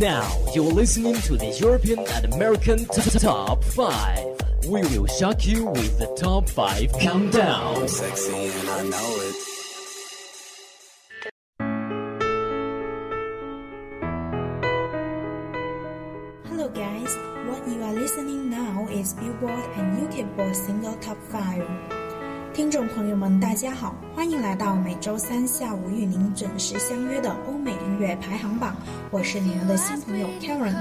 Now you're listening to the European and American Top 5. We will shock you with the Top 5 Countdown. Sexy and I know it. Hello guys, what you are listening now is Billboard and UK Billboard Single Top 5. 听众朋友们，大家好，欢迎来到每周三下午与您准时相约的欧美音乐排行榜。我是你们的新朋友 Karen。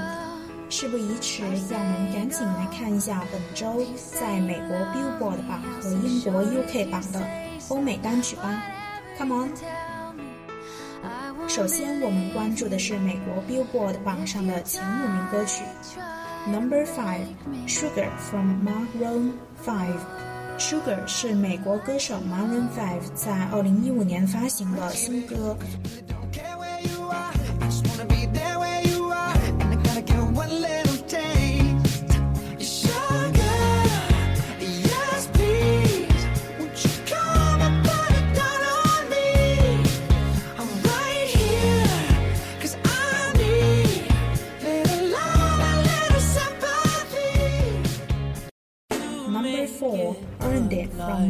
事不宜迟，让我们赶紧来看一下本周在美国 Billboard 榜和英国 UK 榜的欧美单曲吧。Come on。首先，我们关注的是美国 Billboard 榜上的前五名歌曲。Number five, Sugar from Mark Ron Five。Sugar 是美国歌手 Maroon Five 在2015年发行的新歌。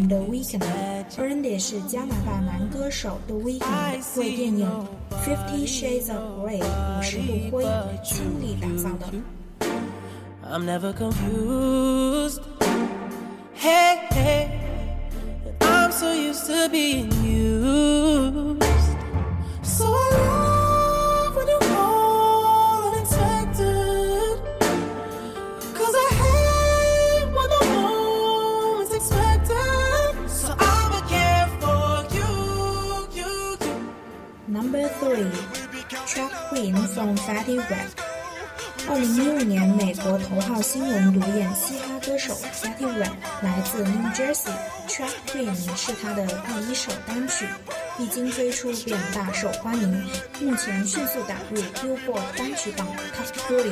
的 Weeknd，而也是加拿大男歌手 The Weeknd 为电影《Fifty Shades of Grey》五十度灰倾力打造的。I'm never confused. Hey, hey, I'm so used to being you. three, o Trap Queen from f a t t y R. e 二零一五年，美国头号新闻独眼嘻哈歌手 f a t t y R. e 来自 New Jersey，Trap Queen 是他的第一首单曲，一经推出便大受欢迎，目前迅速打入 Billboard 单曲榜 Top 20。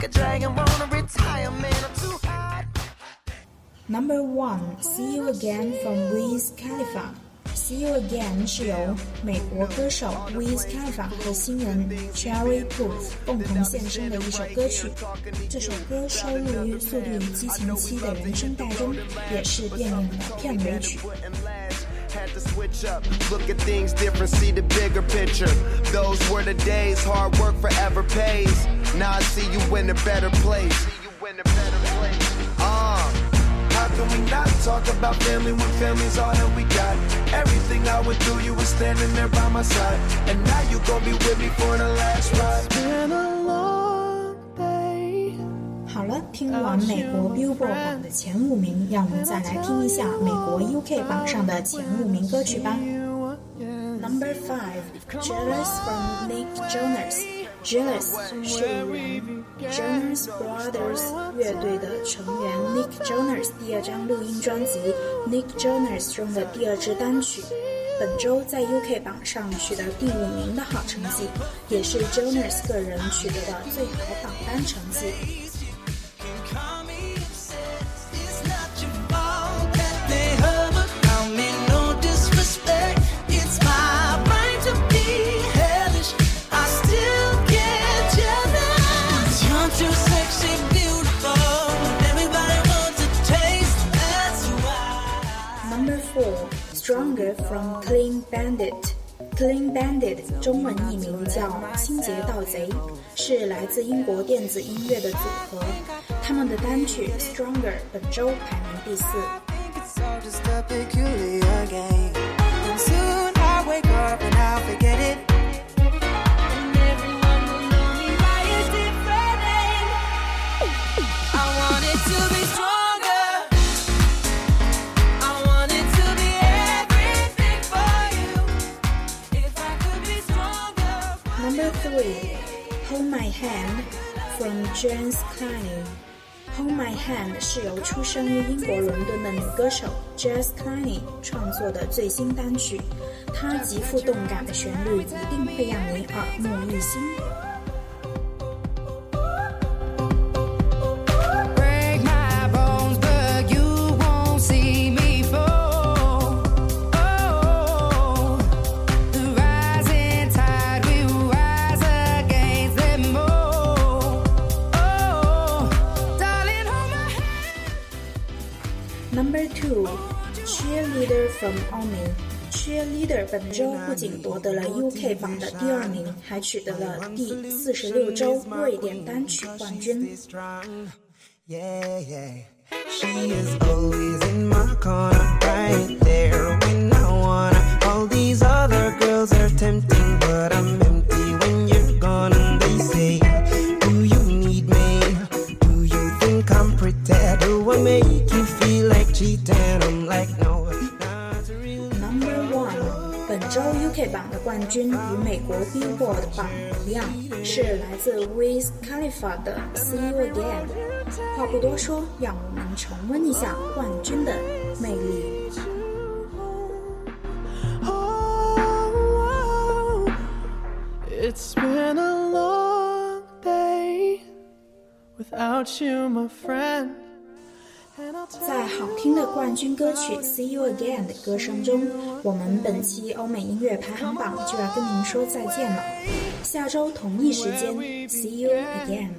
like a dragon, wanna retire, man, I'm too hot. Number one, See You Again from Wiz See You Again 是由美国歌手 Wiz Khalifa 和新人 Cherry Booth 共同献声的一首歌曲。这首歌收录于《速度与激情七》的原声带中，也是电影的片尾曲。had to switch up, look at things different, see the bigger picture. Those were the days, hard work forever pays. Now I see you in a better place. Uh, how can we not talk about family when family's all that we got? Everything I would do, you were standing there by my side. And now you gon' be with me for the last ride. It's been a long day. 好了，听完美国 Billboard 榜的前五名，让我们再来听一下美国 UK 榜上的前五名歌曲吧。Number five, Jealous from Nick Jonas。Jealous 是 Jonas Brothers 乐队的成员 Nick Jonas 第二张录音专辑《Nick Jonas》中的第二支单曲，本周在 UK 榜上取得第五名的好成绩，也是 Jonas 个人取得的最好榜单成绩。Stronger from Clean Bandit，Clean Bandit 中文译名叫“清洁盗贼”，是来自英国电子音乐的组合。他们的单曲《Stronger》本周排名第四。j a m e s c l i n e h o l d My Hand 是由出生于英国伦敦的女歌手 j a m e s c l i n e 创作的最新单曲，她极富动感的旋律一定会让你耳目一新。Number two, cheerleader from Omi. c h e e r l e a d e r 本周不仅夺得了 UK 榜的第二名，还取得了第四十六周瑞典单曲冠军。and I'm like no Number one，本周 UK 榜的冠军与美国 Billboard 榜一样，是来自 Wiz Khalifa 的《See You Again》。话不多说，让我们重温一下冠军的魅力。It's been a long day without you, my friend. 在好听的冠军歌曲《See You Again》的歌声中，我们本期欧美音乐排行榜就要跟您说再见了。下周同一时间，See You Again。